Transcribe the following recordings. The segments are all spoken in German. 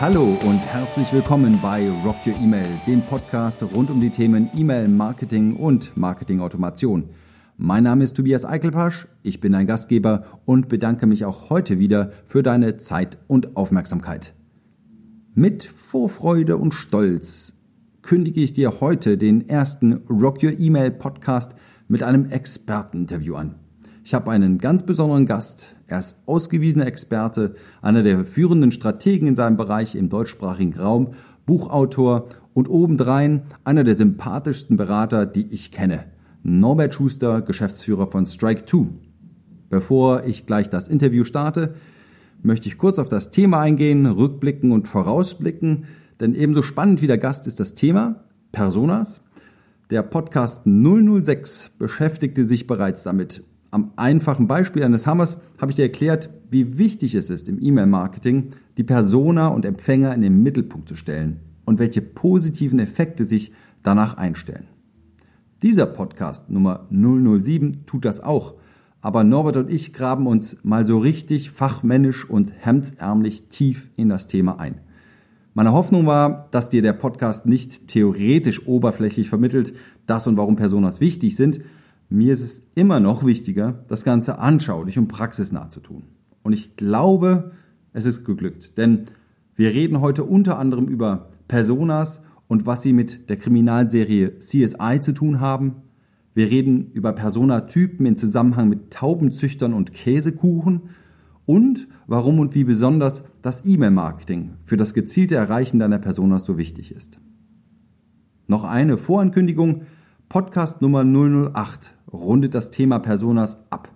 Hallo und herzlich willkommen bei Rock Your Email, dem Podcast rund um die Themen E-Mail Marketing und Marketing Automation. Mein Name ist Tobias Eichelpasch, ich bin dein Gastgeber und bedanke mich auch heute wieder für deine Zeit und Aufmerksamkeit. Mit Vorfreude und Stolz kündige ich dir heute den ersten Rock Your Email Podcast mit einem Experteninterview an. Ich habe einen ganz besonderen Gast. Er ist ausgewiesener Experte, einer der führenden Strategen in seinem Bereich im deutschsprachigen Raum, Buchautor und obendrein einer der sympathischsten Berater, die ich kenne. Norbert Schuster, Geschäftsführer von Strike 2. Bevor ich gleich das Interview starte, möchte ich kurz auf das Thema eingehen, rückblicken und vorausblicken, denn ebenso spannend wie der Gast ist das Thema, Personas. Der Podcast 006 beschäftigte sich bereits damit am einfachen Beispiel eines Hammers habe ich dir erklärt, wie wichtig es ist, im E-Mail-Marketing die Persona und Empfänger in den Mittelpunkt zu stellen und welche positiven Effekte sich danach einstellen. Dieser Podcast Nummer 007 tut das auch, aber Norbert und ich graben uns mal so richtig fachmännisch und hemdsärmlich tief in das Thema ein. Meine Hoffnung war, dass dir der Podcast nicht theoretisch oberflächlich vermittelt, dass und warum Personas wichtig sind, mir ist es immer noch wichtiger, das Ganze anschaulich und praxisnah zu tun. Und ich glaube, es ist geglückt, denn wir reden heute unter anderem über Personas und was sie mit der Kriminalserie CSI zu tun haben. Wir reden über Personatypen in Zusammenhang mit Taubenzüchtern und Käsekuchen und warum und wie besonders das E-Mail-Marketing für das gezielte Erreichen deiner Personas so wichtig ist. Noch eine Vorankündigung. Podcast Nummer 008 rundet das Thema Personas ab.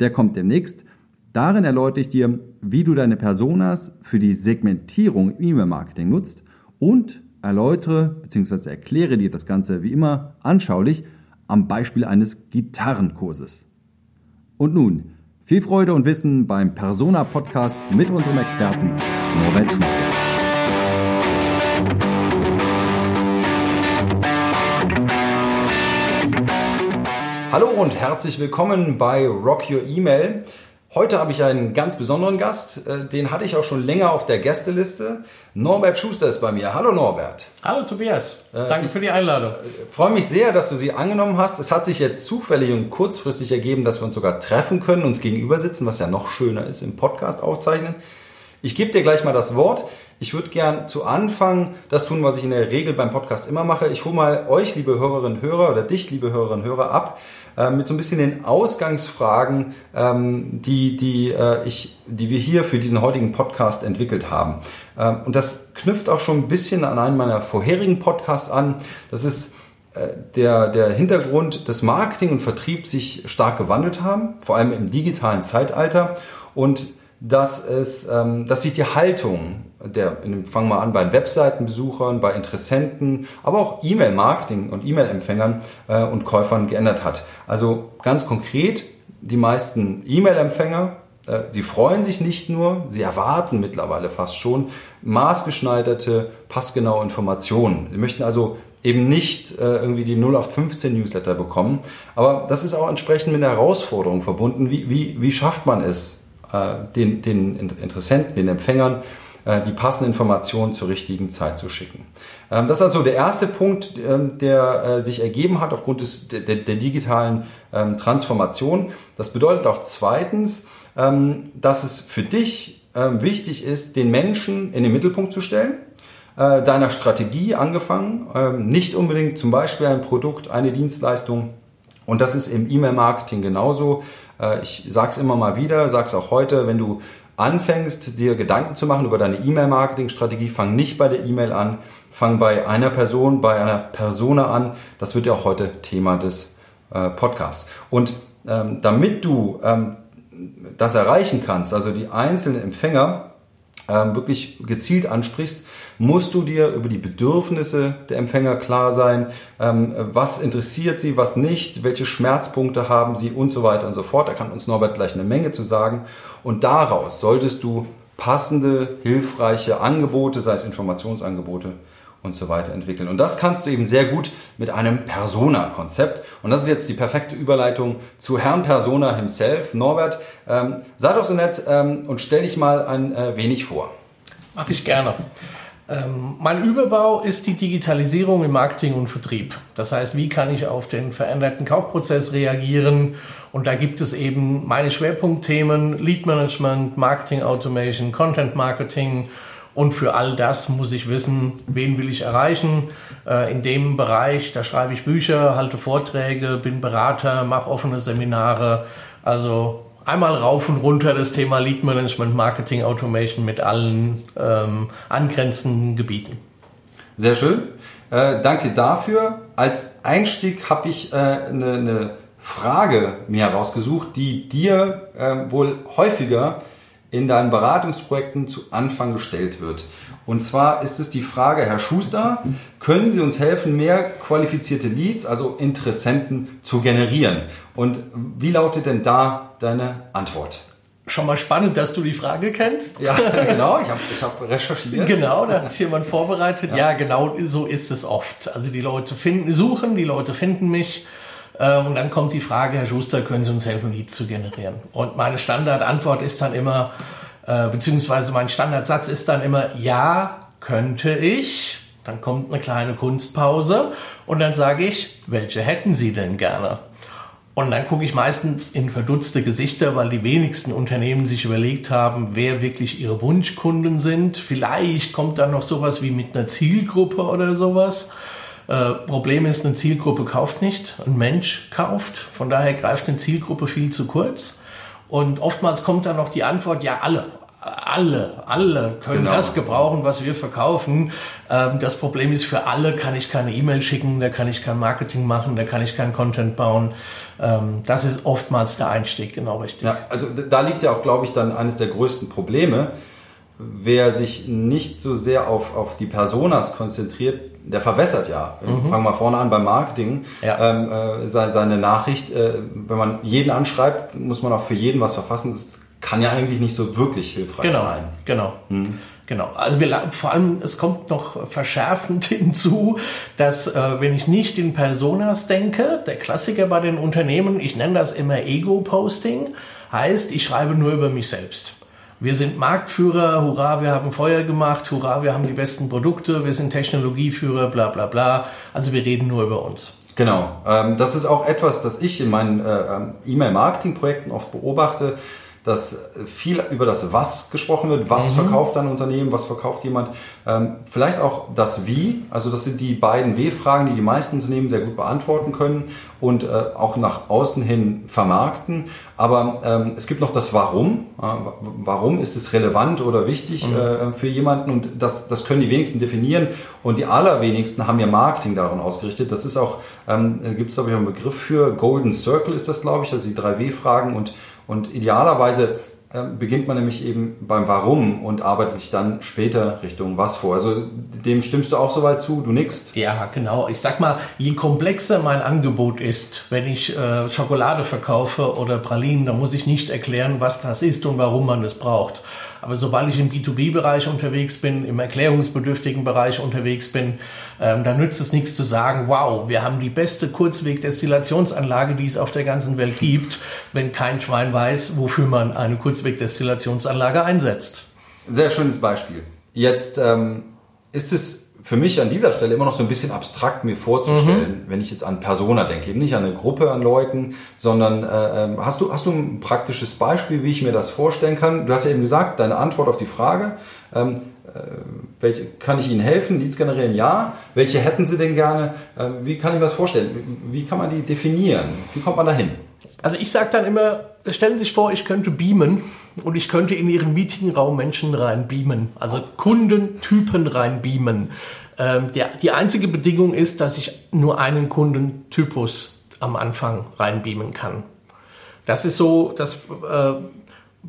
Der kommt demnächst. Darin erläutere ich dir, wie du deine Personas für die Segmentierung im E-Mail-Marketing nutzt und erläutere bzw. erkläre dir das Ganze wie immer anschaulich am Beispiel eines Gitarrenkurses. Und nun, viel Freude und Wissen beim Persona Podcast mit unserem Experten Norbert Schuster. Hallo und herzlich willkommen bei Rock Your Email. Heute habe ich einen ganz besonderen Gast, äh, den hatte ich auch schon länger auf der Gästeliste. Norbert Schuster ist bei mir. Hallo Norbert. Hallo Tobias, äh, danke ich für die Einladung. Ich freue mich sehr, dass du sie angenommen hast. Es hat sich jetzt zufällig und kurzfristig ergeben, dass wir uns sogar treffen können, uns gegenüber sitzen, was ja noch schöner ist im Podcast aufzeichnen. Ich gebe dir gleich mal das Wort. Ich würde gern zu Anfang das tun, was ich in der Regel beim Podcast immer mache. Ich hole mal euch, liebe Hörerinnen und Hörer, oder dich, liebe Hörerinnen und Hörer, ab äh, mit so ein bisschen den Ausgangsfragen, ähm, die, die, äh, ich, die wir hier für diesen heutigen Podcast entwickelt haben. Ähm, und das knüpft auch schon ein bisschen an einen meiner vorherigen Podcasts an. Das ist äh, der, der Hintergrund des Marketing und Vertrieb sich stark gewandelt haben, vor allem im digitalen Zeitalter. Und dass, es, ähm, dass sich die Haltung der, fangen wir an bei Webseitenbesuchern, bei Interessenten, aber auch E-Mail-Marketing und E-Mail-Empfängern äh, und Käufern geändert hat. Also ganz konkret, die meisten E-Mail-Empfänger, äh, sie freuen sich nicht nur, sie erwarten mittlerweile fast schon maßgeschneiderte, passgenaue Informationen. Sie möchten also eben nicht äh, irgendwie die 0815 Newsletter bekommen. Aber das ist auch entsprechend mit einer Herausforderung verbunden. Wie, wie, wie schafft man es, den, den Interessenten, den Empfängern, äh, die passenden Informationen zur richtigen Zeit zu schicken. Ähm, das ist also der erste Punkt, ähm, der äh, sich ergeben hat aufgrund des, der, der digitalen ähm, Transformation. Das bedeutet auch zweitens, dass es für dich wichtig ist, den Menschen in den Mittelpunkt zu stellen deiner Strategie angefangen, nicht unbedingt zum Beispiel ein Produkt, eine Dienstleistung. Und das ist im E-Mail-Marketing genauso. Äh, ich sage es immer mal wieder, sage es auch heute, wenn du anfängst, dir Gedanken zu machen über deine E-Mail-Marketing-Strategie, fang nicht bei der E-Mail an, fang bei einer Person, bei einer Persona an. Das wird ja auch heute Thema des äh, Podcasts. Und ähm, damit du ähm, das erreichen kannst, also die einzelnen Empfänger ähm, wirklich gezielt ansprichst, musst du dir über die Bedürfnisse der Empfänger klar sein, ähm, was interessiert sie, was nicht, welche Schmerzpunkte haben sie und so weiter und so fort. Da kann uns Norbert gleich eine Menge zu sagen. Und daraus solltest du passende, hilfreiche Angebote, sei es Informationsangebote, und so weiter entwickeln. Und das kannst du eben sehr gut mit einem Persona-Konzept. Und das ist jetzt die perfekte Überleitung zu Herrn Persona himself. Norbert, ähm, sei doch so nett ähm, und stell dich mal ein äh, wenig vor. Mache ich gerne. Ähm, mein Überbau ist die Digitalisierung im Marketing und Vertrieb. Das heißt, wie kann ich auf den veränderten Kaufprozess reagieren? Und da gibt es eben meine Schwerpunktthemen Lead Management, Marketing Automation, Content Marketing. Und für all das muss ich wissen, wen will ich erreichen. Äh, in dem Bereich, da schreibe ich Bücher, halte Vorträge, bin Berater, mache offene Seminare. Also einmal rauf und runter das Thema Lead Management, Marketing Automation mit allen ähm, angrenzenden Gebieten. Sehr schön. Äh, danke dafür. Als Einstieg habe ich äh, eine, eine, Frage mir herausgesucht, die dir äh, wohl häufiger in deinen Beratungsprojekten zu Anfang gestellt wird. Und zwar ist es die Frage, Herr Schuster, können Sie uns helfen, mehr qualifizierte Leads, also Interessenten zu generieren? Und wie lautet denn da deine Antwort? Schon mal spannend, dass du die Frage kennst. Ja, genau. Ich habe ich hab recherchiert. Genau, da hat sich jemand vorbereitet. Ja. ja, genau so ist es oft. Also die Leute finden, suchen, die Leute finden mich. Äh, und dann kommt die Frage, Herr Schuster, können Sie uns helfen, Leads zu generieren? Und meine Standardantwort ist dann immer, äh, beziehungsweise mein Standardsatz ist dann immer, ja, könnte ich. Dann kommt eine kleine Kunstpause und dann sage ich, welche hätten Sie denn gerne? Und dann gucke ich meistens in verdutzte Gesichter, weil die wenigsten Unternehmen sich überlegt haben, wer wirklich ihre Wunschkunden sind. Vielleicht kommt dann noch sowas wie mit einer Zielgruppe oder sowas. Äh, Problem ist, eine Zielgruppe kauft nicht, ein Mensch kauft. Von daher greift eine Zielgruppe viel zu kurz. Und oftmals kommt dann noch die Antwort, ja, alle, alle, alle können genau. das gebrauchen, was wir verkaufen. Ähm, das Problem ist, für alle kann ich keine E-Mail schicken, da kann ich kein Marketing machen, da kann ich keinen Content bauen. Ähm, das ist oftmals der Einstieg, genau richtig. Ja, also da liegt ja auch, glaube ich, dann eines der größten Probleme. Wer sich nicht so sehr auf, auf die Personas konzentriert, der verwässert ja. Mhm. Fangen wir vorne an beim Marketing. Ja. Ähm, äh, seine, seine Nachricht, äh, wenn man jeden anschreibt, muss man auch für jeden was verfassen. Das kann ja eigentlich nicht so wirklich hilfreich genau, sein. Genau. Mhm. Genau. Also wir, vor allem, es kommt noch verschärfend hinzu, dass äh, wenn ich nicht in Personas denke, der Klassiker bei den Unternehmen, ich nenne das immer Ego-Posting, heißt, ich schreibe nur über mich selbst. Wir sind Marktführer, hurra, wir haben Feuer gemacht, hurra, wir haben die besten Produkte, wir sind Technologieführer, bla bla bla. Also wir reden nur über uns. Genau, ähm, das ist auch etwas, das ich in meinen äh, ähm, E-Mail-Marketing-Projekten oft beobachte dass viel über das Was gesprochen wird. Was mhm. verkauft ein Unternehmen? Was verkauft jemand? Ähm, vielleicht auch das Wie. Also das sind die beiden W-Fragen, die die meisten Unternehmen sehr gut beantworten können und äh, auch nach außen hin vermarkten. Aber ähm, es gibt noch das Warum. Äh, warum ist es relevant oder wichtig mhm. äh, für jemanden? Und das, das können die wenigsten definieren. Und die allerwenigsten haben ihr Marketing daran ausgerichtet. Das ist auch, ähm, gibt es glaube ich auch einen Begriff für. Golden Circle ist das, glaube ich, also die drei W-Fragen und und idealerweise äh, beginnt man nämlich eben beim Warum und arbeitet sich dann später Richtung Was vor. Also dem stimmst du auch soweit zu, du nickst? Ja, genau. Ich sag mal, je komplexer mein Angebot ist, wenn ich äh, Schokolade verkaufe oder Pralinen, dann muss ich nicht erklären, was das ist und warum man es braucht. Aber sobald ich im B2B-Bereich unterwegs bin, im erklärungsbedürftigen Bereich unterwegs bin, ähm, da nützt es nichts zu sagen, wow, wir haben die beste Kurzwegdestillationsanlage, die es auf der ganzen Welt gibt, wenn kein Schwein weiß, wofür man eine Kurzwegdestillationsanlage einsetzt. Sehr schönes Beispiel. Jetzt ähm, ist es für mich an dieser Stelle immer noch so ein bisschen abstrakt mir vorzustellen, mhm. wenn ich jetzt an Persona denke, eben nicht an eine Gruppe an Leuten, sondern äh, ähm, hast du hast du ein praktisches Beispiel, wie ich mir das vorstellen kann? Du hast ja eben gesagt, deine Antwort auf die Frage, ähm, äh, welche kann ich Ihnen helfen? Leads generieren, ja. Welche hätten Sie denn gerne? Ähm, wie kann ich mir das vorstellen? Wie kann man die definieren? Wie kommt man dahin? Also ich sage dann immer, stellen Sie sich vor, ich könnte beamen und ich könnte in Ihren Meetingraum Menschen rein beamen, also Kundentypen rein beamen. Ähm, der, die einzige Bedingung ist, dass ich nur einen Kundentypus am Anfang reinbeamen kann. Das ist so, das, äh,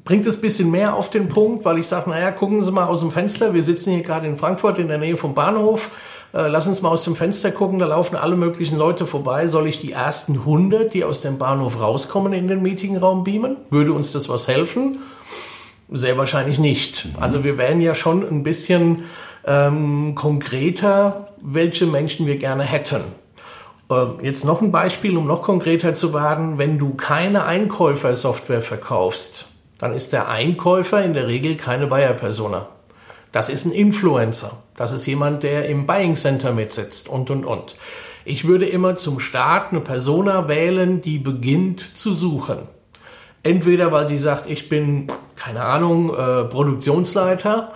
bringt es ein bisschen mehr auf den Punkt, weil ich sage, naja, gucken Sie mal aus dem Fenster, wir sitzen hier gerade in Frankfurt in der Nähe vom Bahnhof, äh, lass uns mal aus dem Fenster gucken, da laufen alle möglichen Leute vorbei, soll ich die ersten 100, die aus dem Bahnhof rauskommen, in den Meetingraum beamen? Würde uns das was helfen? Sehr wahrscheinlich nicht. Mhm. Also wir wären ja schon ein bisschen ähm, konkreter, welche Menschen wir gerne hätten. Ähm, jetzt noch ein Beispiel, um noch konkreter zu werden. Wenn du keine Einkäufersoftware verkaufst, dann ist der Einkäufer in der Regel keine Buyer-Persona. Das ist ein Influencer. Das ist jemand, der im Buying Center mitsitzt und, und, und. Ich würde immer zum Start eine Persona wählen, die beginnt zu suchen. Entweder weil sie sagt, ich bin, keine Ahnung, äh, Produktionsleiter,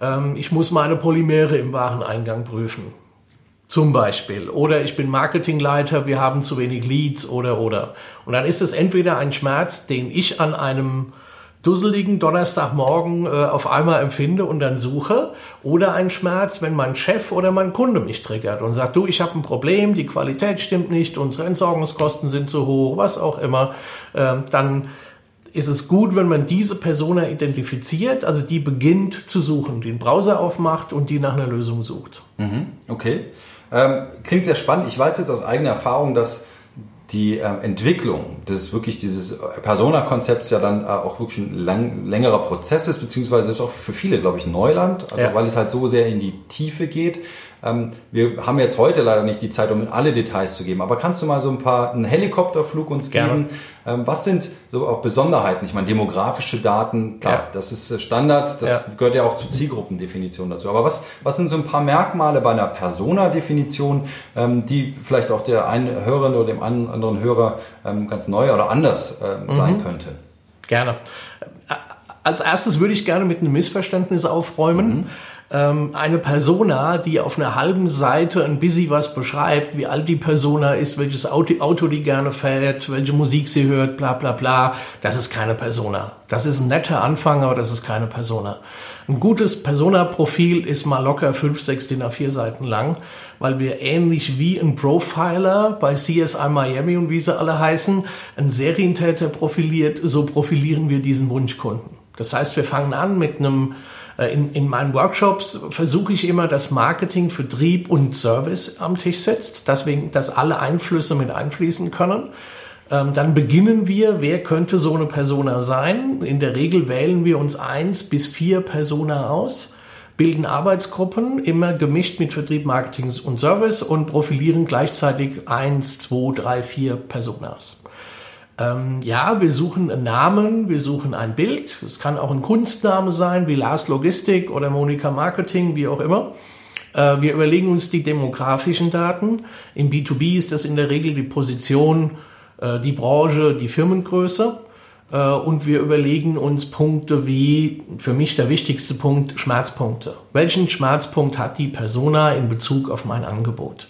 ähm, ich muss meine Polymere im Wareneingang prüfen. Zum Beispiel. Oder ich bin Marketingleiter, wir haben zu wenig Leads oder oder. Und dann ist es entweder ein Schmerz, den ich an einem dusseligen Donnerstagmorgen äh, auf einmal empfinde und dann suche oder ein Schmerz, wenn mein Chef oder mein Kunde mich triggert und sagt, du, ich habe ein Problem, die Qualität stimmt nicht, unsere Entsorgungskosten sind zu hoch, was auch immer, äh, dann ist es gut, wenn man diese Persona identifiziert, also die beginnt zu suchen, den Browser aufmacht und die nach einer Lösung sucht. Mhm, okay. Ähm, klingt sehr spannend. Ich weiß jetzt aus eigener Erfahrung, dass die ähm, Entwicklung des wirklich dieses Persona-Konzepts ja dann äh, auch wirklich ein lang, längerer Prozess ist, beziehungsweise ist auch für viele, glaube ich, Neuland, also ja. weil es halt so sehr in die Tiefe geht. Ähm, wir haben jetzt heute leider nicht die Zeit, um in alle Details zu geben, aber kannst du mal so ein paar, einen Helikopterflug uns geben? Ähm, was sind so auch Besonderheiten? Ich meine, demografische Daten, klar, ja. das ist äh, Standard, das ja. gehört ja auch zur Zielgruppendefinition dazu. Aber was, was sind so ein paar Merkmale bei einer Persona-Definition, ähm, die vielleicht auch der einen Hörerin oder dem anderen Hörer ganz neu oder anders mhm. sein könnte? Gerne. Als erstes würde ich gerne mit einem Missverständnis aufräumen. Mhm eine Persona, die auf einer halben Seite ein bisschen was beschreibt, wie alt die Persona ist, welches Auto, Auto die gerne fährt, welche Musik sie hört, bla bla bla, das ist keine Persona. Das ist ein netter Anfang, aber das ist keine Persona. Ein gutes Persona-Profil ist mal locker fünf, sechs DIN A4 Seiten lang, weil wir ähnlich wie ein Profiler bei CSI Miami und wie sie alle heißen, ein Serientäter profiliert, so profilieren wir diesen Wunschkunden. Das heißt, wir fangen an mit einem in, in meinen Workshops versuche ich immer, dass Marketing, Vertrieb und Service am Tisch sitzt, deswegen, dass alle Einflüsse mit einfließen können. Ähm, dann beginnen wir, wer könnte so eine Persona sein? In der Regel wählen wir uns eins bis vier Persona aus, bilden Arbeitsgruppen, immer gemischt mit Vertrieb, Marketing und Service und profilieren gleichzeitig eins, zwei, drei, vier Personas. Ähm, ja, wir suchen einen Namen, wir suchen ein Bild. Es kann auch ein Kunstname sein, wie Lars Logistik oder Monika Marketing, wie auch immer. Äh, wir überlegen uns die demografischen Daten. Im B2B ist das in der Regel die Position, äh, die Branche, die Firmengröße. Äh, und wir überlegen uns Punkte wie, für mich der wichtigste Punkt, Schmerzpunkte. Welchen Schmerzpunkt hat die Persona in Bezug auf mein Angebot?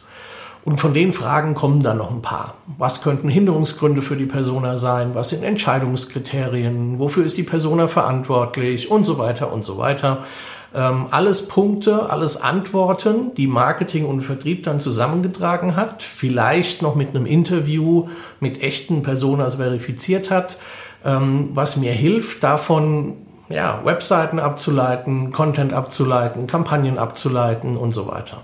Und von den Fragen kommen dann noch ein paar. Was könnten Hinderungsgründe für die Persona sein? Was sind Entscheidungskriterien? Wofür ist die Persona verantwortlich? Und so weiter und so weiter. Ähm, alles Punkte, alles Antworten, die Marketing und Vertrieb dann zusammengetragen hat, vielleicht noch mit einem Interview mit echten Personas verifiziert hat, ähm, was mir hilft, davon ja, Webseiten abzuleiten, Content abzuleiten, Kampagnen abzuleiten und so weiter.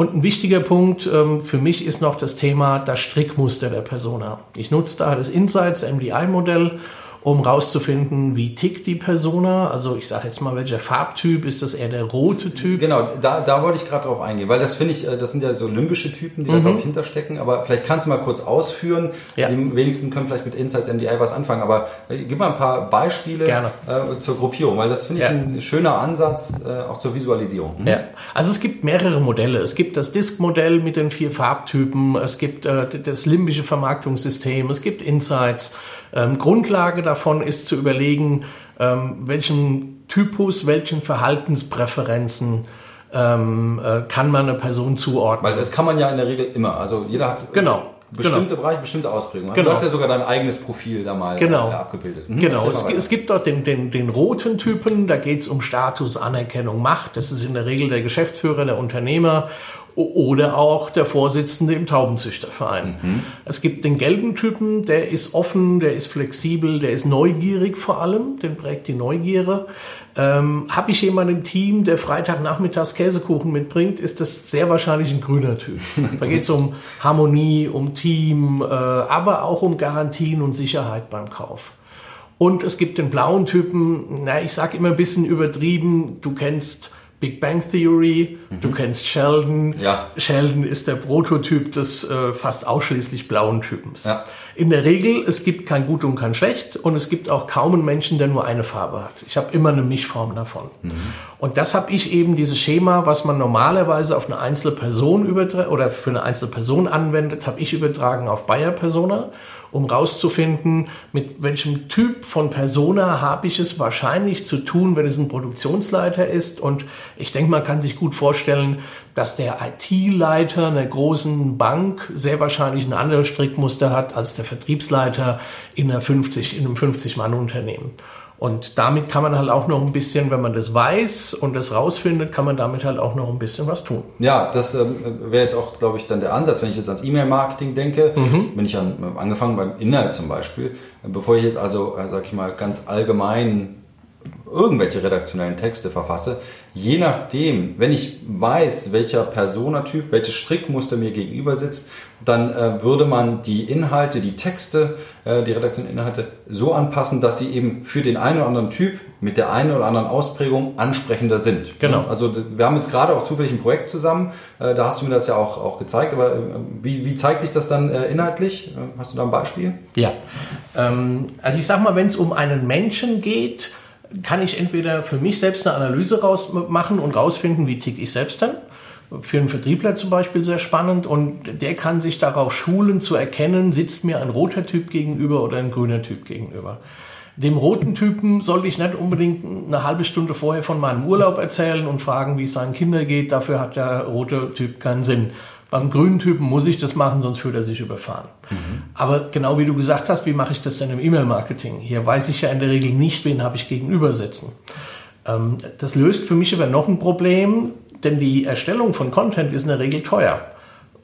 Und ein wichtiger Punkt ähm, für mich ist noch das Thema das Strickmuster der Persona. Ich nutze da das Insights MDI-Modell um rauszufinden, wie tickt die Persona. Also ich sage jetzt mal, welcher Farbtyp ist das eher der rote Typ? Genau, da, da wollte ich gerade drauf eingehen, weil das finde ich, äh, das sind ja so limbische Typen, die mhm. da glaube ich hinterstecken. Aber vielleicht kannst du mal kurz ausführen. Ja. Die wenigsten können vielleicht mit Insights MDI was anfangen. Aber äh, gib mal ein paar Beispiele äh, zur Gruppierung, weil das finde ich ja. ein schöner Ansatz äh, auch zur Visualisierung. Mhm. Ja, also es gibt mehrere Modelle. Es gibt das Disk-Modell mit den vier Farbtypen. Es gibt äh, das limbische Vermarktungssystem. Es gibt Insights. Ähm, Grundlage davon ist zu überlegen, ähm, welchen Typus, welchen Verhaltenspräferenzen ähm, äh, kann man eine Person zuordnen. Weil das kann man ja in der Regel immer. Also jeder hat genau. bestimmte genau. Bereiche, bestimmte Ausprägungen. Genau. Du hast ja sogar dein eigenes Profil da mal genau. Äh, abgebildet. Mhm, genau, es, es, gibt dort den, den, den roten Typen, da geht es um Status, Anerkennung, Macht. Das ist in der Regel der Geschäftsführer, der Unternehmer oder auch der Vorsitzende im Taubenzüchterverein. Mhm. Es gibt den gelben Typen, der ist offen, der ist flexibel, der ist neugierig vor allem, den prägt die Neugierde. Ähm, Habe ich jemanden im Team, der Freitagnachmittags Käsekuchen mitbringt, ist das sehr wahrscheinlich ein grüner Typ. da geht es um Harmonie, um Team, äh, aber auch um Garantien und Sicherheit beim Kauf. Und es gibt den blauen Typen, na, ich sage immer ein bisschen übertrieben, du kennst Big Bang Theory, mhm. du kennst Sheldon. Ja. Sheldon ist der Prototyp des äh, fast ausschließlich blauen Typens. Ja. In der Regel, es gibt kein Gut und kein Schlecht und es gibt auch kaum einen Menschen, der nur eine Farbe hat. Ich habe immer eine Mischform davon. Mhm. Und das habe ich eben, dieses Schema, was man normalerweise auf eine einzelne Person überträgt oder für eine einzelne Person anwendet, habe ich übertragen auf Bayer Persona um rauszufinden, mit welchem Typ von Persona habe ich es wahrscheinlich zu tun, wenn es ein Produktionsleiter ist. Und ich denke, man kann sich gut vorstellen, dass der IT-Leiter einer großen Bank sehr wahrscheinlich ein anderes Strickmuster hat als der Vertriebsleiter in, einer 50, in einem 50-Mann-Unternehmen. Und damit kann man halt auch noch ein bisschen, wenn man das weiß und das rausfindet, kann man damit halt auch noch ein bisschen was tun. Ja, das ähm, wäre jetzt auch, glaube ich, dann der Ansatz, wenn ich jetzt ans E-Mail-Marketing denke, mhm. wenn ich an, angefangen beim Inhalt zum Beispiel, bevor ich jetzt also, äh, sag ich mal, ganz allgemein irgendwelche redaktionellen Texte verfasse, je nachdem, wenn ich weiß, welcher Personatyp, welches Strickmuster mir gegenüber sitzt, dann äh, würde man die Inhalte, die Texte, äh, die redaktionellen Inhalte so anpassen, dass sie eben für den einen oder anderen Typ mit der einen oder anderen Ausprägung ansprechender sind. Genau. Also wir haben jetzt gerade auch zufällig ein Projekt zusammen, äh, da hast du mir das ja auch, auch gezeigt, aber äh, wie, wie zeigt sich das dann äh, inhaltlich? Äh, hast du da ein Beispiel? Ja, ähm, also ich sag mal, wenn es um einen Menschen geht, kann ich entweder für mich selbst eine Analyse raus machen und rausfinden, wie tick ich selbst denn. Für einen Vertriebler zum Beispiel sehr spannend und der kann sich darauf schulen zu erkennen, sitzt mir ein roter Typ gegenüber oder ein grüner Typ gegenüber. Dem roten Typen sollte ich nicht unbedingt eine halbe Stunde vorher von meinem Urlaub erzählen und fragen, wie es seinen Kindern geht. Dafür hat der rote Typ keinen Sinn. Beim grünen Typen muss ich das machen, sonst fühlt er sich überfahren. Mhm. Aber genau wie du gesagt hast, wie mache ich das denn im E-Mail-Marketing? Hier weiß ich ja in der Regel nicht, wen habe ich gegenüber sitzen. Ähm, das löst für mich aber noch ein Problem, denn die Erstellung von Content ist in der Regel teuer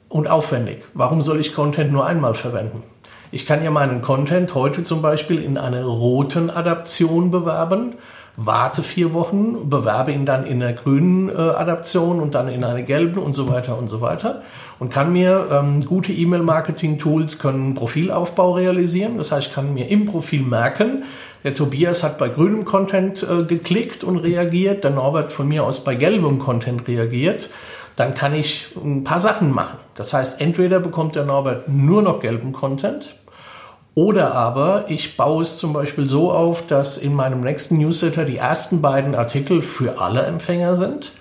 und aufwendig. Warum soll ich Content nur einmal verwenden? Ich kann ja meinen Content heute zum Beispiel in einer roten Adaption bewerben warte vier Wochen, bewerbe ihn dann in der grünen äh, Adaption und dann in einer gelben und so weiter und so weiter und kann mir ähm, gute E-Mail-Marketing-Tools können Profilaufbau realisieren. Das heißt, ich kann mir im Profil merken, der Tobias hat bei grünem Content äh, geklickt und reagiert, der Norbert von mir aus bei gelbem Content reagiert. Dann kann ich ein paar Sachen machen. Das heißt, entweder bekommt der Norbert nur noch gelben Content, oder aber ich baue es zum Beispiel so auf, dass in meinem nächsten Newsletter die ersten beiden Artikel für alle Empfänger sind.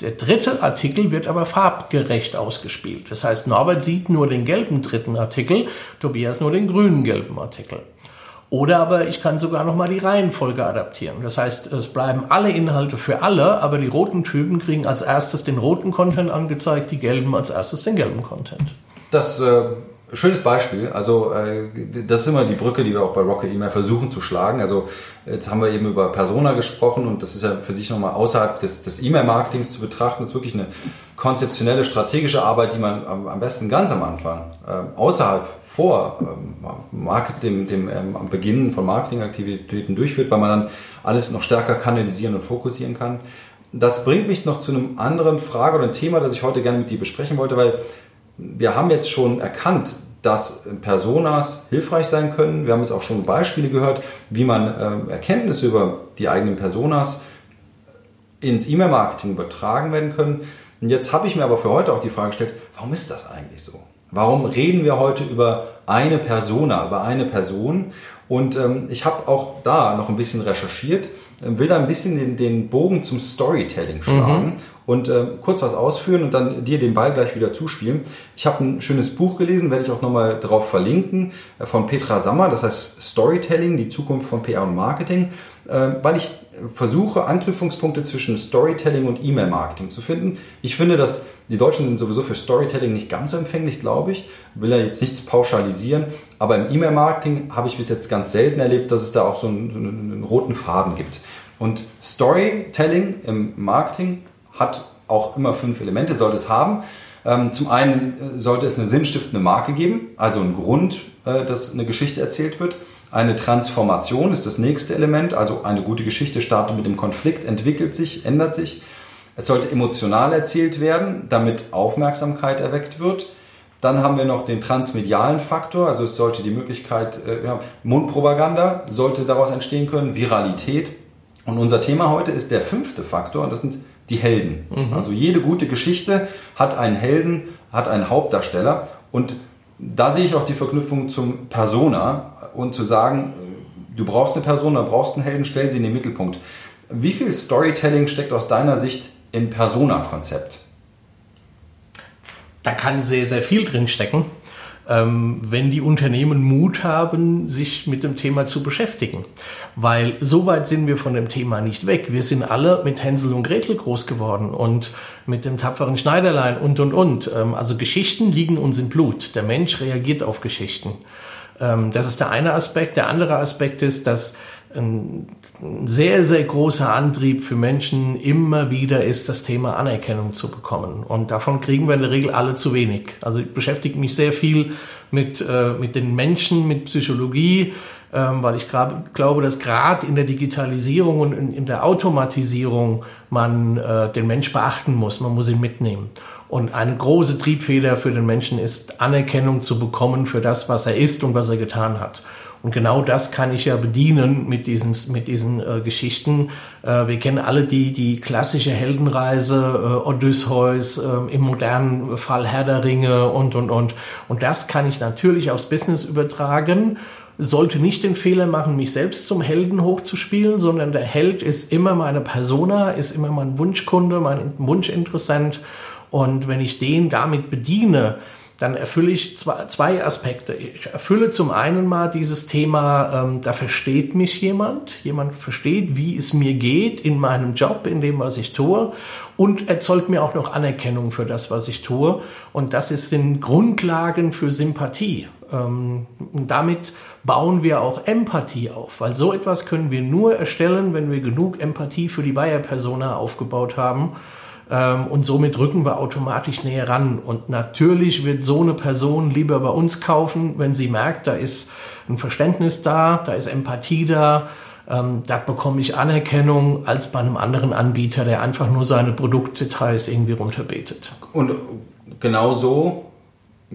Der dritte Artikel wird aber farbgerecht ausgespielt. Das heißt, Norbert sieht nur den gelben dritten Artikel, Tobias nur den grünen gelben Artikel. Oder aber ich kann sogar nochmal die Reihenfolge adaptieren. Das heißt, es bleiben alle Inhalte für alle, aber die roten Typen kriegen als erstes den roten Content angezeigt, die gelben als erstes den gelben Content. Das äh, Schönes Beispiel. Also äh, das ist immer die Brücke, die wir auch bei Rocket Email versuchen zu schlagen. Also jetzt haben wir eben über Persona gesprochen und das ist ja für sich nochmal außerhalb des, des E-Mail-Marketings zu betrachten. Das ist wirklich eine konzeptionelle, strategische Arbeit, die man am, besten ganz am Anfang, äh, außerhalb, vor ähm, Market, dem, dem ähm, am Beginn von Marketingaktivitäten durchführt, weil man dann alles noch stärker kanalisieren und fokussieren kann. Das bringt mich noch zu einem anderen Frage oder ein Thema, das ich heute gerne mit dir besprechen wollte, weil wir haben jetzt schon erkannt, dass Personas hilfreich sein können. Wir haben jetzt auch schon Beispiele gehört, wie man Erkenntnisse über die eigenen Personas ins E-Mail-Marketing übertragen werden können. Und jetzt habe ich mir aber für heute auch die Frage gestellt, warum ist das eigentlich so? Warum reden wir heute über eine Persona, über eine Person? Und ähm, ich habe auch da noch ein bisschen recherchiert, äh, will da ein bisschen den, den Bogen zum Storytelling schlagen. Mhm und äh, kurz was ausführen und dann dir den Ball gleich wieder zuspielen. Ich habe ein schönes Buch gelesen, werde ich auch nochmal drauf verlinken, äh, von Petra Sammer, das heißt Storytelling, die Zukunft von PR und Marketing, äh, weil ich versuche, Anknüpfungspunkte zwischen Storytelling und E-Mail-Marketing zu finden. Ich finde, dass die Deutschen sind sowieso für Storytelling nicht ganz so empfänglich, glaube ich. Will ja jetzt nichts pauschalisieren, aber im E-Mail-Marketing habe ich bis jetzt ganz selten erlebt, dass es da auch so einen, einen roten Faden gibt. Und Storytelling im Marketing hat auch immer fünf Elemente, soll es haben. Ähm, zum einen äh, sollte es eine sinnstiftende Marke geben, also ein Grund, äh, dass eine Geschichte erzählt wird. Eine Transformation ist das nächste Element, also eine gute Geschichte startet mit dem Konflikt, entwickelt sich, ändert sich. Es sollte emotional erzählt werden, damit Aufmerksamkeit erweckt wird. Dann haben wir noch den transmedialen Faktor, also es sollte die Möglichkeit, äh, ja, Mundpropaganda sollte daraus entstehen können, Viralität. Und unser Thema heute ist der fünfte Faktor, und das sind die Helden. Mhm. Also jede gute Geschichte hat einen Helden, hat einen Hauptdarsteller. Und da sehe ich auch die Verknüpfung zum Persona und zu sagen, äh, du brauchst eine Persona, brauchst einen Helden, stell sie in den Mittelpunkt. Wie viel Storytelling steckt aus deiner Sicht im Persona-Konzept? Da kann sehr, sehr viel drin stecken, wenn die Unternehmen Mut haben, sich mit dem Thema zu beschäftigen. Weil so weit sind wir von dem Thema nicht weg. Wir sind alle mit Hänsel und Gretel groß geworden und mit dem tapferen Schneiderlein und, und, und. Ähm, also Geschichten liegen uns im Blut. Der Mensch reagiert auf Geschichten. Ähm, das ist der eine Aspekt. Der andere Aspekt ist, dass ein sehr, sehr großer Antrieb für Menschen immer wieder ist, das Thema Anerkennung zu bekommen. Und davon kriegen wir in der Regel alle zu wenig. Also ich beschäftige mich sehr viel mit, äh, mit den Menschen, mit Psychologie, ähm, weil ich grad, glaube, dass gerade in der Digitalisierung und in, in der Automatisierung man äh, den Mensch beachten muss, man muss ihn mitnehmen. Und eine große Triebfeder für den Menschen ist, Anerkennung zu bekommen für das, was er ist und was er getan hat. Und genau das kann ich ja bedienen mit diesen, mit diesen äh, Geschichten. Äh, wir kennen alle die, die klassische Heldenreise, äh, Odysseus, äh, im modernen Fall Herr der Ringe und, und, und. Und das kann ich natürlich aufs Business übertragen sollte nicht den Fehler machen, mich selbst zum Helden hochzuspielen, sondern der Held ist immer meine Persona, ist immer mein Wunschkunde, mein Wunschinteressent. Und wenn ich den damit bediene, dann erfülle ich zwei, Aspekte. Ich erfülle zum einen mal dieses Thema, ähm, da versteht mich jemand, jemand versteht, wie es mir geht in meinem Job, in dem, was ich tue und erzeugt mir auch noch Anerkennung für das, was ich tue. Und das sind Grundlagen für Sympathie. Ähm, damit bauen wir auch Empathie auf, weil so etwas können wir nur erstellen, wenn wir genug Empathie für die Bayer-Persona aufgebaut haben. Ähm, und somit rücken wir automatisch näher ran. Und natürlich wird so eine Person lieber bei uns kaufen, wenn sie merkt, da ist ein Verständnis da, da ist Empathie da, ähm, da bekomme ich Anerkennung als bei einem anderen Anbieter, der einfach nur seine Produktdetails irgendwie runterbetet. Und genau so,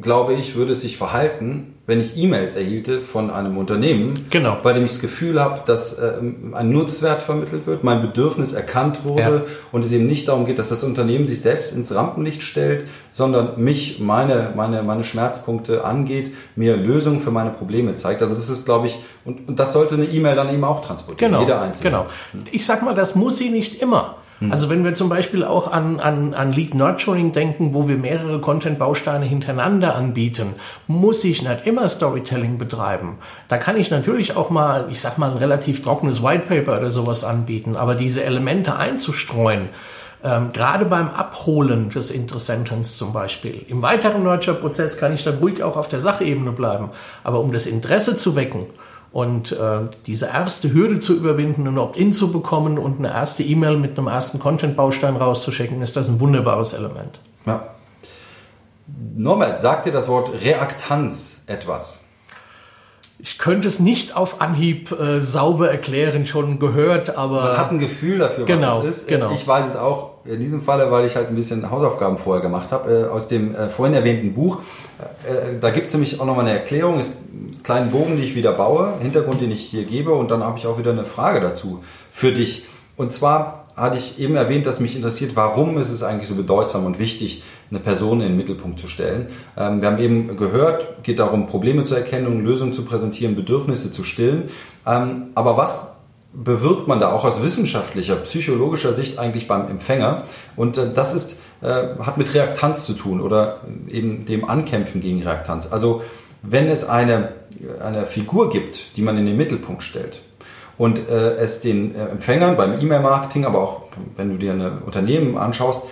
glaube ich, würde es sich verhalten, wenn ich E-Mails erhielte von einem Unternehmen, genau. bei dem ich das Gefühl habe, dass äh, ein Nutzwert vermittelt wird, mein Bedürfnis erkannt wurde ja. und es eben nicht darum geht, dass das Unternehmen sich selbst ins Rampenlicht stellt, sondern mich, meine, meine, meine Schmerzpunkte angeht, mir Lösungen für meine Probleme zeigt. Also das ist, glaube ich, und, und das sollte eine E-Mail dann eben auch transportieren, genau. jeder einzelne. Genau. Ich sag mal, das muss sie nicht immer. Mhm. Also wenn wir zum Beispiel auch an, an, an Lead Nurturing denken, wo wir mehrere Content-Bausteine hintereinander anbieten, muss ich nicht immer Storytelling betreiben. Da kann ich natürlich auch mal, ich sag mal, ein relativ trockenes White Paper oder sowas anbieten, aber diese Elemente einzustreuen, ähm, gerade beim Abholen des Interessentens zum Beispiel. Im weiteren Nurture-Prozess kann ich dann ruhig auch auf der Sachebene bleiben. Aber um das Interesse zu wecken, und äh, diese erste Hürde zu überwinden, ein Opt-in zu bekommen und eine erste E-Mail mit einem ersten Content-Baustein rauszuschicken, ist das ein wunderbares Element. Ja. Norbert, sagt dir das Wort Reaktanz etwas? Ich könnte es nicht auf Anhieb äh, sauber erklären, schon gehört, aber. Man hat ein Gefühl dafür, genau, was es ist. Genau. Ich weiß es auch in diesem Falle, weil ich halt ein bisschen Hausaufgaben vorher gemacht habe, äh, aus dem äh, vorhin erwähnten Buch. Äh, da gibt es nämlich auch nochmal eine Erklärung, einen kleinen Bogen, den ich wieder baue, Hintergrund, den ich hier gebe und dann habe ich auch wieder eine Frage dazu für dich. Und zwar hatte ich eben erwähnt, dass mich interessiert, warum ist es eigentlich so bedeutsam und wichtig, eine Person in den Mittelpunkt zu stellen. Ähm, wir haben eben gehört, geht darum, Probleme zu erkennen, Lösungen zu präsentieren, Bedürfnisse zu stillen. Ähm, aber was bewirkt man da auch aus wissenschaftlicher, psychologischer Sicht eigentlich beim Empfänger? Und äh, das ist, äh, hat mit Reaktanz zu tun oder eben dem Ankämpfen gegen Reaktanz. Also wenn es eine, eine Figur gibt, die man in den Mittelpunkt stellt, und äh, es den äh, Empfängern beim E-Mail-Marketing, aber auch wenn du dir ein Unternehmen anschaust,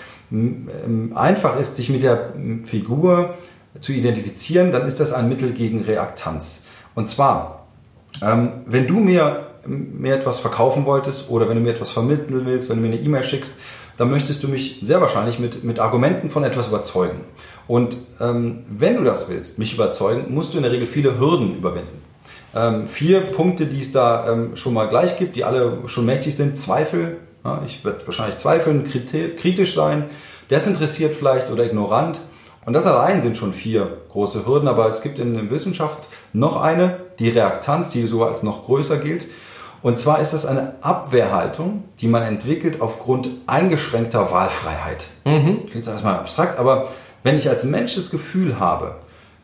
einfach ist, sich mit der Figur zu identifizieren, dann ist das ein Mittel gegen Reaktanz. Und zwar, ähm, wenn du mir, mir etwas verkaufen wolltest oder wenn du mir etwas vermitteln willst, wenn du mir eine E-Mail schickst, dann möchtest du mich sehr wahrscheinlich mit, mit Argumenten von etwas überzeugen. Und ähm, wenn du das willst, mich überzeugen, musst du in der Regel viele Hürden überwinden. Ähm, vier Punkte, die es da ähm, schon mal gleich gibt, die alle schon mächtig sind. Zweifel, ja, ich werde wahrscheinlich zweifeln, kritisch sein, desinteressiert vielleicht oder ignorant. Und das allein sind schon vier große Hürden, aber es gibt in der Wissenschaft noch eine, die Reaktanz, die sogar als noch größer gilt. Und zwar ist das eine Abwehrhaltung, die man entwickelt aufgrund eingeschränkter Wahlfreiheit. Mhm. Klingt erstmal abstrakt, aber wenn ich als Mensch das Gefühl habe,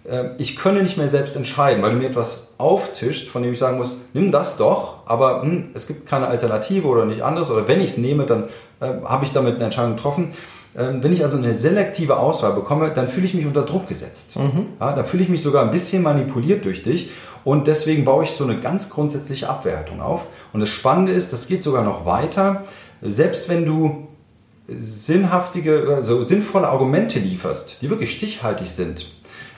äh, ich könne nicht mehr selbst entscheiden, weil du mir etwas auftischt, von dem ich sagen muss, nimm das doch, aber hm, es gibt keine Alternative oder nicht anderes, oder wenn ich es nehme, dann äh, habe ich damit eine Entscheidung getroffen. Ähm, wenn ich also eine selektive Auswahl bekomme, dann fühle ich mich unter Druck gesetzt. Mhm. Ja, dann fühle ich mich sogar ein bisschen manipuliert durch dich und deswegen baue ich so eine ganz grundsätzliche Abwertung auf. Und das Spannende ist, das geht sogar noch weiter. Selbst wenn du sinnhaftige, also sinnvolle Argumente lieferst, die wirklich stichhaltig sind,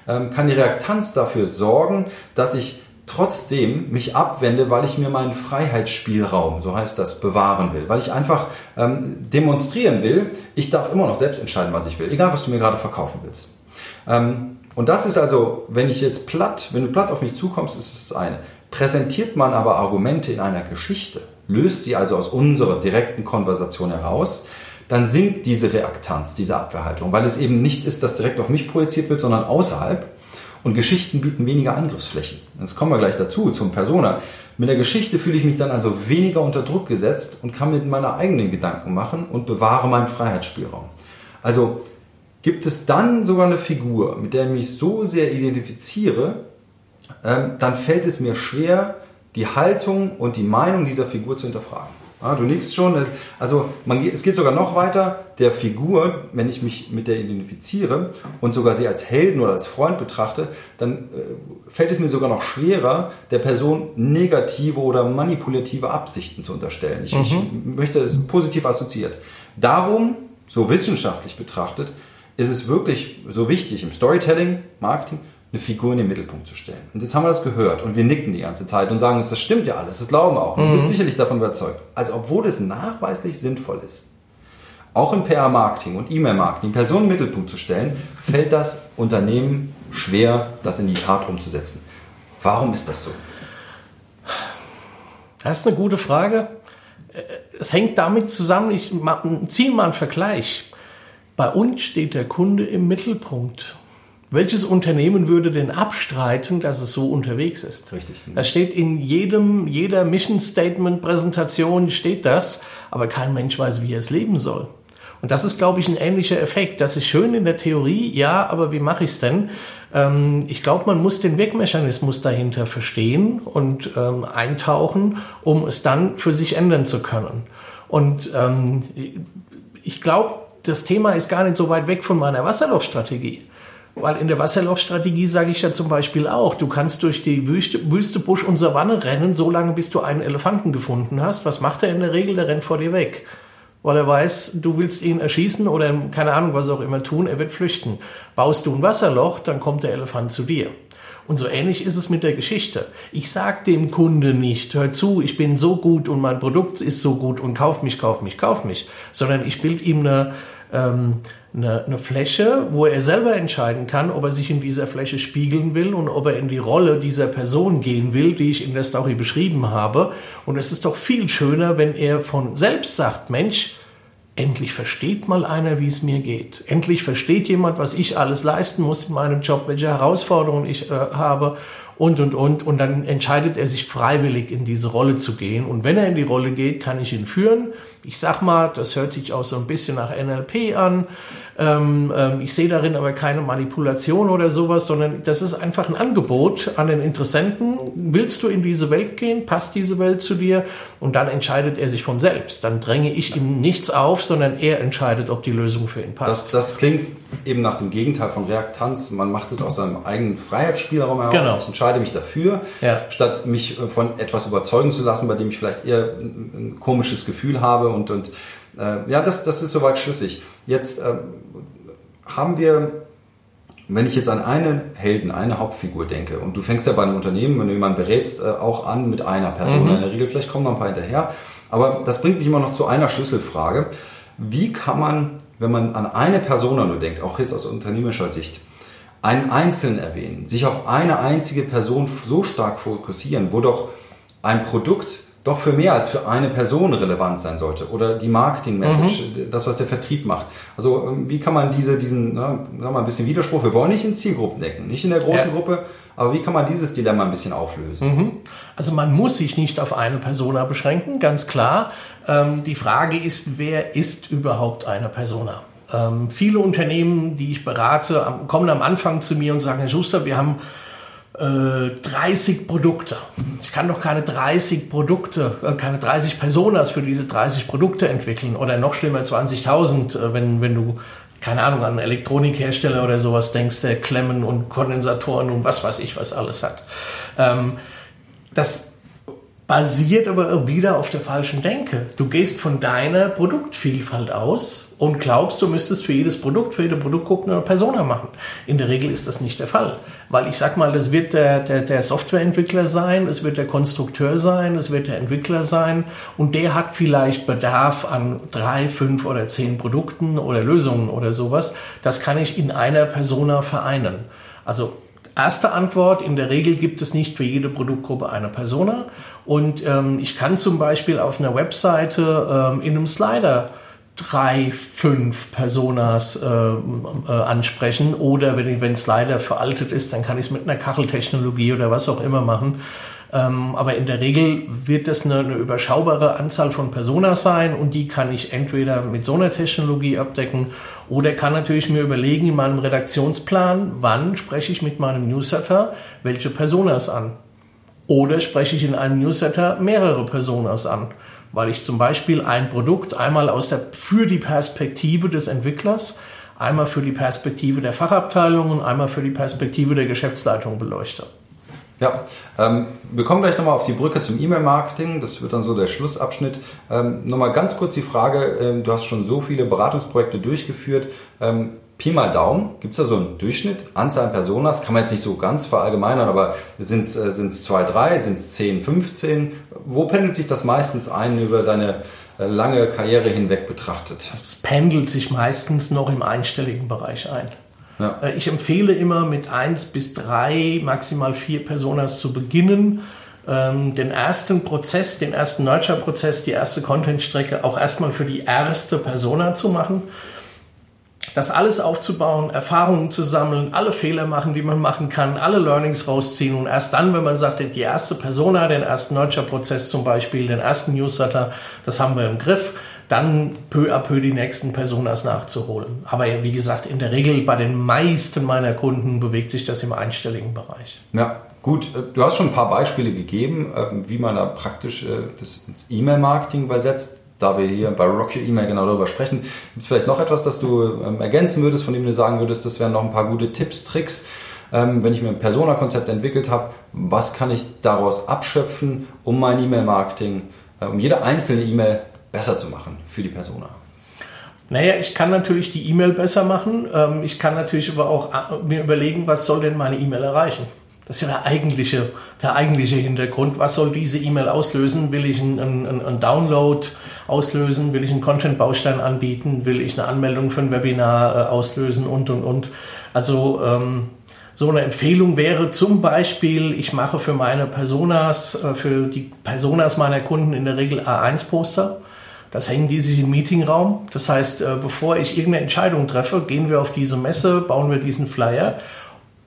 ähm, kann die Reaktanz dafür sorgen, dass ich trotzdem mich abwende, weil ich mir meinen Freiheitsspielraum, so heißt das, bewahren will. Weil ich einfach ähm, demonstrieren will, ich darf immer noch selbst entscheiden, was ich will, egal was du mir gerade verkaufen willst. Ähm, und das ist also, wenn ich jetzt platt, wenn du platt auf mich zukommst, ist es das eine. Präsentiert man aber Argumente in einer Geschichte, löst sie also aus unserer direkten Konversation heraus, dann sinkt diese Reaktanz, diese Abwehrhaltung, weil es eben nichts ist, das direkt auf mich projiziert wird, sondern außerhalb. Und Geschichten bieten weniger Angriffsflächen. Jetzt kommen wir gleich dazu, zum Persona. Mit der Geschichte fühle ich mich dann also weniger unter Druck gesetzt und kann mit meiner eigenen Gedanken machen und bewahre meinen Freiheitsspielraum. Also Gibt es dann sogar eine Figur, mit der ich mich so sehr identifiziere, ähm, dann fällt es mir schwer, die Haltung und die Meinung dieser Figur zu hinterfragen. Ja, du nickst schon. Also man, es geht sogar noch weiter. Der Figur, wenn ich mich mit der identifiziere und sogar sie als Helden oder als Freund betrachte, dann äh, fällt es mir sogar noch schwerer, der Person negative oder manipulative Absichten zu unterstellen. Ich, mhm. ich möchte es positiv assoziiert. Darum, so wissenschaftlich betrachtet, ist es wirklich so wichtig im Storytelling, Marketing, eine Figur in den Mittelpunkt zu stellen. Und jetzt haben wir das gehört und wir nicken die ganze Zeit und sagen, das stimmt ja alles, das glauben wir auch. Und du bist mhm. sicherlich davon überzeugt. Also obwohl es nachweislich sinnvoll ist, auch im PR-Marketing und E-Mail-Marketing Personen im Mittelpunkt zu stellen, fällt das Unternehmen schwer, das in die Tat umzusetzen. Warum ist das so? Das ist eine gute Frage. Es hängt damit zusammen, ich ziehe mal einen Vergleich. Bei uns steht der Kunde im Mittelpunkt. Welches Unternehmen würde denn abstreiten, dass es so unterwegs ist? Richtig. Das steht in jedem, jeder Mission Statement Präsentation steht das, aber kein Mensch weiß, wie er es leben soll. Und das ist, glaube ich, ein ähnlicher Effekt. Das ist schön in der Theorie, ja, aber wie mache ich es denn? Ähm, ich glaube, man muss den Wirkmechanismus dahinter verstehen und ähm, eintauchen, um es dann für sich ändern zu können. Und ähm, ich glaube, das Thema ist gar nicht so weit weg von meiner Wasserlochstrategie. Weil in der Wasserlochstrategie sage ich ja zum Beispiel auch, du kannst durch die Wüste, Wüste, Busch und Savanne rennen, solange bis du einen Elefanten gefunden hast. Was macht er in der Regel? Der rennt vor dir weg. Weil er weiß, du willst ihn erschießen oder keine Ahnung, was auch immer tun, er wird flüchten. Baust du ein Wasserloch, dann kommt der Elefant zu dir. Und so ähnlich ist es mit der Geschichte. Ich sag dem Kunde nicht, hör zu, ich bin so gut und mein Produkt ist so gut und kauf mich, kauf mich, kauf mich, sondern ich bild ihm eine, ähm, eine, eine Fläche, wo er selber entscheiden kann, ob er sich in dieser Fläche spiegeln will und ob er in die Rolle dieser Person gehen will, die ich in der Story beschrieben habe. Und es ist doch viel schöner, wenn er von selbst sagt, Mensch, Endlich versteht mal einer, wie es mir geht. Endlich versteht jemand, was ich alles leisten muss in meinem Job, welche Herausforderungen ich äh, habe und, und, und. Und dann entscheidet er sich freiwillig in diese Rolle zu gehen. Und wenn er in die Rolle geht, kann ich ihn führen. Ich sag mal, das hört sich auch so ein bisschen nach NLP an. Ähm, ähm, ich sehe darin aber keine Manipulation oder sowas, sondern das ist einfach ein Angebot an den Interessenten. Willst du in diese Welt gehen? Passt diese Welt zu dir? Und dann entscheidet er sich von selbst. Dann dränge ich ihm nichts auf, sondern er entscheidet, ob die Lösung für ihn passt. Das, das klingt eben nach dem Gegenteil von Reaktanz. Man macht es aus seinem eigenen Freiheitsspielraum heraus. Genau. Ich entscheide mich dafür, ja. statt mich von etwas überzeugen zu lassen, bei dem ich vielleicht eher ein komisches Gefühl habe und, und äh, ja, das, das ist soweit schlüssig. Jetzt ähm, haben wir, wenn ich jetzt an einen Helden, eine Hauptfigur denke, und du fängst ja bei einem Unternehmen, wenn du jemanden berätst, äh, auch an mit einer Person. Mhm. In der Regel, vielleicht kommen noch ein paar hinterher. Aber das bringt mich immer noch zu einer Schlüsselfrage. Wie kann man, wenn man an eine Person nur denkt, auch jetzt aus unternehmerischer Sicht, einen Einzelnen erwähnen, sich auf eine einzige Person so stark fokussieren, wo doch ein Produkt doch für mehr als für eine Person relevant sein sollte oder die Marketing-Message, mhm. das, was der Vertrieb macht. Also ähm, wie kann man diese, diesen, na, sagen wir mal ein bisschen Widerspruch, wir wollen nicht in Zielgruppen decken, nicht in der großen ja. Gruppe, aber wie kann man dieses Dilemma ein bisschen auflösen? Mhm. Also man muss sich nicht auf eine Persona beschränken, ganz klar. Ähm, die Frage ist, wer ist überhaupt eine Persona? Ähm, viele Unternehmen, die ich berate, kommen am Anfang zu mir und sagen, Herr Schuster, wir haben 30 äh, Produkte. Ich kann doch keine 30 Produkte, äh, keine 30 Personas für diese 30 Produkte entwickeln oder noch schlimmer 20.000, äh, wenn, wenn du keine Ahnung, an Elektronikhersteller oder sowas denkst, der Klemmen und Kondensatoren und was weiß ich, was alles hat. Ähm, das basiert aber wieder auf der falschen Denke. Du gehst von deiner Produktvielfalt aus und glaubst, du müsstest für jedes Produkt, für jede Produktgruppe eine Persona machen. In der Regel ist das nicht der Fall. Weil ich sag mal, das wird der, der, der Softwareentwickler sein, es wird der Konstrukteur sein, es wird der Entwickler sein und der hat vielleicht Bedarf an drei, fünf oder zehn Produkten oder Lösungen oder sowas. Das kann ich in einer Persona vereinen. Also Erste Antwort, in der Regel gibt es nicht für jede Produktgruppe eine Persona. Und ähm, ich kann zum Beispiel auf einer Webseite ähm, in einem Slider drei, fünf Personas äh, äh, ansprechen. Oder wenn, wenn Slider veraltet ist, dann kann ich es mit einer Kacheltechnologie oder was auch immer machen. Ähm, aber in der Regel wird das eine, eine, überschaubare Anzahl von Personas sein und die kann ich entweder mit so einer Technologie abdecken oder kann natürlich mir überlegen in meinem Redaktionsplan, wann spreche ich mit meinem Newsletter welche Personas an. Oder spreche ich in einem Newsletter mehrere Personas an, weil ich zum Beispiel ein Produkt einmal aus der, für die Perspektive des Entwicklers, einmal für die Perspektive der Fachabteilung und einmal für die Perspektive der Geschäftsleitung beleuchte. Ja, ähm, wir kommen gleich nochmal auf die Brücke zum E-Mail-Marketing. Das wird dann so der Schlussabschnitt. Ähm, nochmal ganz kurz die Frage, ähm, du hast schon so viele Beratungsprojekte durchgeführt. Ähm, Pi mal Daumen, gibt es da so einen Durchschnitt? Anzahl an Personas, kann man jetzt nicht so ganz verallgemeinern, aber sind es äh, zwei, drei, sind es zehn, 15? Wo pendelt sich das meistens ein über deine äh, lange Karriere hinweg betrachtet? Das pendelt sich meistens noch im einstelligen Bereich ein. Ja. Äh, ich empfehle immer mit eins bis drei, maximal vier Personas zu beginnen. Ähm, den ersten Prozess, den ersten Nurture-Prozess, die erste Content-Strecke auch erstmal für die erste Persona zu machen. Das alles aufzubauen, Erfahrungen zu sammeln, alle Fehler machen, die man machen kann, alle Learnings rausziehen und erst dann, wenn man sagt, die erste Persona, den ersten Nurture-Prozess zum Beispiel, den ersten Newsletter, das haben wir im Griff, dann peu à peu die nächsten Personas nachzuholen. Aber wie gesagt, in der Regel bei den meisten meiner Kunden bewegt sich das im einstelligen Bereich. Ja, gut. Äh, du hast schon ein paar Beispiele gegeben, ähm, wie man da praktisch äh, das ins E-Mail-Marketing übersetzt. Da wir hier bei Rock Your Email genau darüber sprechen, gibt es vielleicht noch etwas, das du ähm, ergänzen würdest, von dem du sagen würdest, das wären noch ein paar gute Tipps, Tricks, ähm, wenn ich mir ein Persona-Konzept entwickelt habe, was kann ich daraus abschöpfen, um mein E-Mail-Marketing, äh, um jede einzelne E-Mail besser zu machen für die Persona? Naja, ich kann natürlich die E-Mail besser machen. Ähm, ich kann natürlich aber auch äh, mir überlegen, was soll denn meine E-Mail erreichen? Das ist ja der eigentliche, der eigentliche Hintergrund. Was soll diese E-Mail auslösen? Will ich einen, einen, einen, Download auslösen? Will ich einen Content-Baustein anbieten? Will ich eine Anmeldung für ein Webinar äh, auslösen? Und, und, und. Also ähm, so eine Empfehlung wäre zum Beispiel, ich mache für meine Personas, äh, für die Personas meiner Kunden in der Regel A1-Poster. Das hängen die sich im Meetingraum. Das heißt, äh, bevor ich irgendeine Entscheidung treffe, gehen wir auf diese Messe, bauen wir diesen Flyer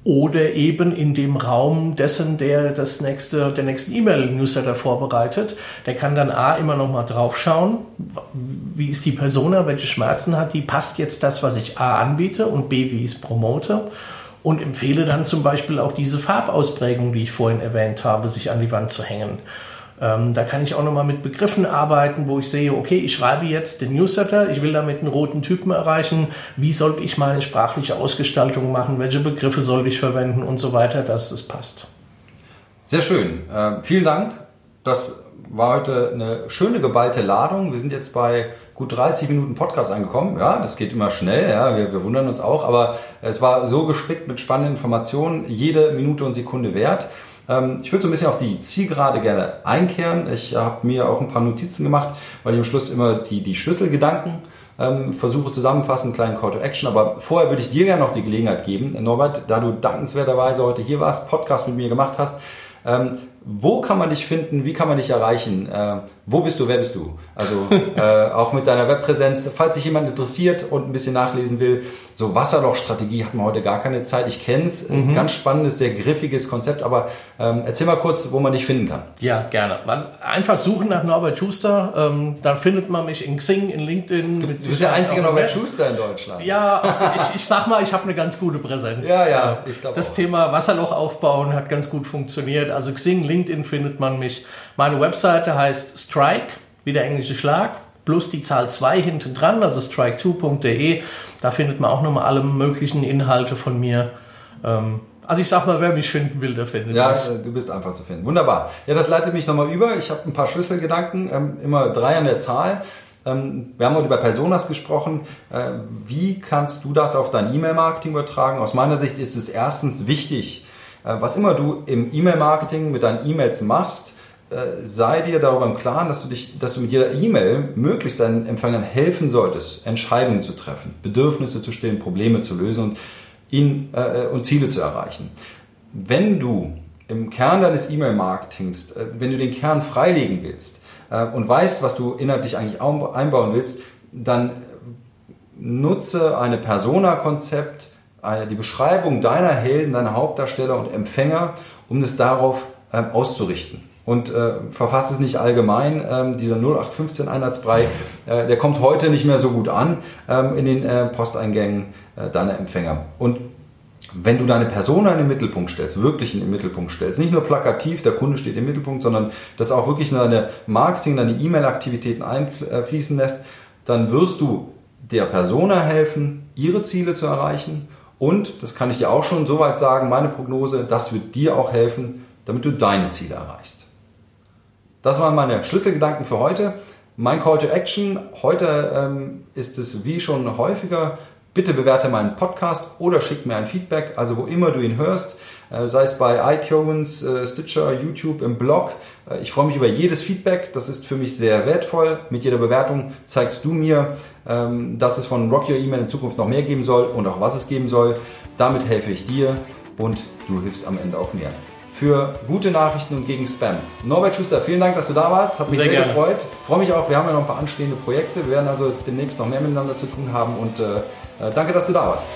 oder eben in dem Raum dessen, der das nächste, der nächsten E-Mail-Newsletter vorbereitet. Der kann dann A immer noch mal draufschauen, wie ist die Persona, welche Schmerzen hat die, passt jetzt das, was ich A anbiete und B, wie ich es promote und empfehle dann zum Beispiel auch diese Farbausprägung, die ich vorhin erwähnt habe, sich an die Wand zu hängen. Ähm, da kann ich auch nochmal mit Begriffen arbeiten, wo ich sehe, okay, ich schreibe jetzt den Newsletter, ich will damit einen roten Typen erreichen, wie sollte ich meine sprachliche Ausgestaltung machen, welche Begriffe soll ich verwenden und so weiter, dass es passt. Sehr schön. Äh, vielen Dank. Das war heute eine schöne geballte Ladung. Wir sind jetzt bei gut 30 Minuten Podcast angekommen. Ja, das geht immer schnell. Ja, wir, wir wundern uns auch. Aber es war so gespickt mit spannenden Informationen. Jede Minute und Sekunde wert. Ähm, ich würde so ein bisschen auf die Zielgerade gerne einkehren. Ich habe mir auch ein paar Notizen gemacht, weil ich am Schluss immer die, die Schlüsselgedanken ähm, versuche zusammenfassend einen kleinen Call to Action. Aber vorher würde ich dir gerne noch die Gelegenheit geben, Norbert, da du dankenswerterweise heute hier warst, Podcast mit mir gemacht hast, ähm, wo kann man dich finden? Wie kann man dich erreichen? Äh, wo bist du? Wer bist du? Also äh, auch mit deiner Webpräsenz. Falls sich jemand interessiert und ein bisschen nachlesen will, so Wasserlochstrategie hat man heute gar keine Zeit. Ich kenne es. Mhm. Ganz spannendes, sehr griffiges Konzept. Aber ähm, erzähl mal kurz, wo man dich finden kann. Ja, gerne. Einfach suchen nach Norbert Schuster. Ähm, dann findet man mich in Xing, in LinkedIn. Du, bist der einzige Norbert Schuster in Deutschland. Ja, ich, ich sag mal, ich habe eine ganz gute Präsenz. Ja, ja. Ich das auch. Thema Wasserloch aufbauen hat ganz gut funktioniert. Also Xing, LinkedIn findet man mich. Meine Webseite heißt Strike, wie der englische Schlag, plus die Zahl 2 hinten dran, also strike2.de. Da findet man auch nochmal alle möglichen Inhalte von mir. Ähm, also ich sag mal, wer mich finden will, der findet ja, mich. Ja, du bist einfach zu finden. Wunderbar. Ja, das leitet mich nochmal über. Ich habe ein paar Schlüsselgedanken, ähm, immer drei an der Zahl. Ähm, wir haben heute über Personas gesprochen. Äh, wie kannst du das auf dein E-Mail-Marketing übertragen? Aus meiner Sicht ist es erstens wichtig, äh, was immer du im E-Mail-Marketing mit deinen E-Mails machst, äh, sei dir darüber im Klaren, dass du, dich, dass du mit jeder E-Mail möglichst deinen Empfängern helfen solltest, Entscheidungen zu treffen, Bedürfnisse zu stillen, Probleme zu lösen und, ihn, äh, und Ziele zu erreichen. Wenn du im Kern deines E-Mail-Marketings, äh, wenn du den Kern freilegen willst äh, und weißt, was du inhaltlich eigentlich einbauen willst, dann nutze eine Persona-Konzept, die Beschreibung deiner Helden, deiner Hauptdarsteller und Empfänger, um es darauf ähm, auszurichten. Und äh, verfasst es nicht allgemein, ähm, dieser 0815 Einheitsbrei, äh, der kommt heute nicht mehr so gut an ähm, in den äh, Posteingängen äh, deiner Empfänger. Und wenn du deine Persona in den Mittelpunkt stellst, wirklich in den Mittelpunkt stellst, nicht nur plakativ, der Kunde steht im Mittelpunkt, sondern das auch wirklich in deine Marketing, deine E-Mail-Aktivitäten einfließen lässt, dann wirst du der Persona helfen, ihre Ziele zu erreichen und, das kann ich dir auch schon soweit sagen, meine Prognose, das wird dir auch helfen, damit du deine Ziele erreichst. Das waren meine Schlüsselgedanken für heute. Mein Call to Action heute ähm, ist es wie schon häufiger. Bitte bewerte meinen Podcast oder schick mir ein Feedback, also wo immer du ihn hörst. Äh, sei es bei iTunes, äh, Stitcher, YouTube, im Blog. Äh, ich freue mich über jedes Feedback, das ist für mich sehr wertvoll. Mit jeder Bewertung zeigst du mir, ähm, dass es von Rock Your Email in Zukunft noch mehr geben soll und auch was es geben soll. Damit helfe ich dir und du hilfst am Ende auch mir. Für gute Nachrichten und gegen Spam. Norbert Schuster, vielen Dank, dass du da warst. Hat mich sehr, sehr gefreut. Freue mich auch, wir haben ja noch ein paar anstehende Projekte. Wir werden also jetzt demnächst noch mehr miteinander zu tun haben und äh, danke, dass du da warst.